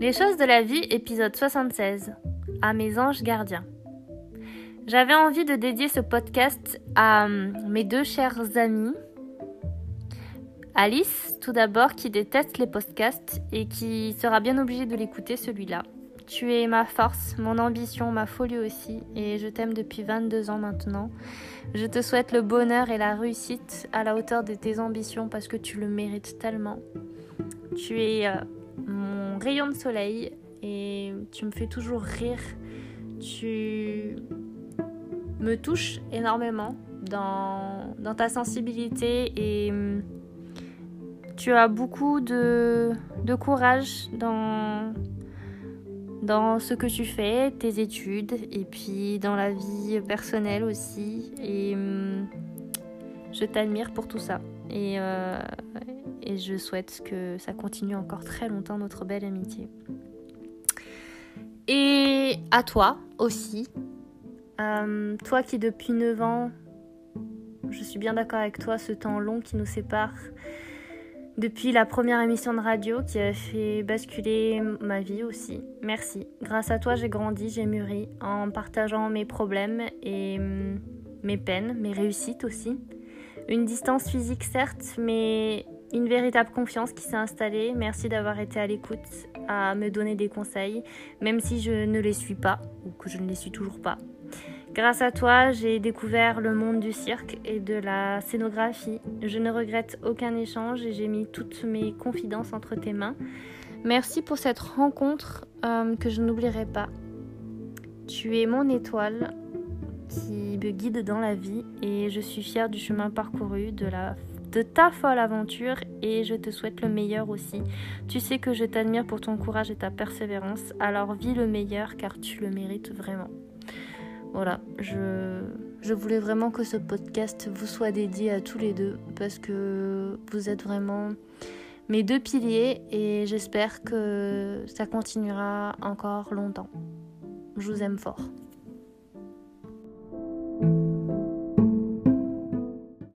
Les choses de la vie, épisode 76. À mes anges gardiens. J'avais envie de dédier ce podcast à hum, mes deux chers amis. Alice, tout d'abord, qui déteste les podcasts et qui sera bien obligée de l'écouter celui-là. Tu es ma force, mon ambition, ma folie aussi, et je t'aime depuis 22 ans maintenant. Je te souhaite le bonheur et la réussite à la hauteur de tes ambitions parce que tu le mérites tellement. Tu es euh, mon rayon de soleil et tu me fais toujours rire. Tu me touches énormément dans, ta sensibilité et hum, tu as beaucoup de, courage dans, ce que tu fais, tes études et puis dans la vie personnelle aussi. Et hum, je t'admire pour tout ça. Et, euh, et je souhaite que ça continue encore très longtemps notre belle amitié. Et à toi aussi, euh, toi qui depuis 9 ans, je suis bien d'accord avec toi, ce temps long qui nous sépare depuis la première émission de radio qui a fait basculer ma vie aussi. Merci. Grâce à toi, j'ai grandi, j'ai mûri en partageant mes problèmes et hum, mes peines, mes réussites aussi. Une distance physique certes, mais une véritable confiance qui s'est installée. Merci d'avoir été à l'écoute, à me donner des conseils, même si je ne les suis pas ou que je ne les suis toujours pas. Grâce à toi, j'ai découvert le monde du cirque et de la scénographie. Je ne regrette aucun échange et j'ai mis toutes mes confidences entre tes mains. Merci pour cette rencontre euh, que je n'oublierai pas. Tu es mon étoile qui me guide dans la vie et je suis fière du chemin parcouru, de la de ta folle aventure et je te souhaite le meilleur aussi. Tu sais que je t'admire pour ton courage et ta persévérance, alors vis le meilleur car tu le mérites vraiment. Voilà, je, je voulais vraiment que ce podcast vous soit dédié à tous les deux parce que vous êtes vraiment mes deux piliers et j'espère que ça continuera encore longtemps. Je vous aime fort.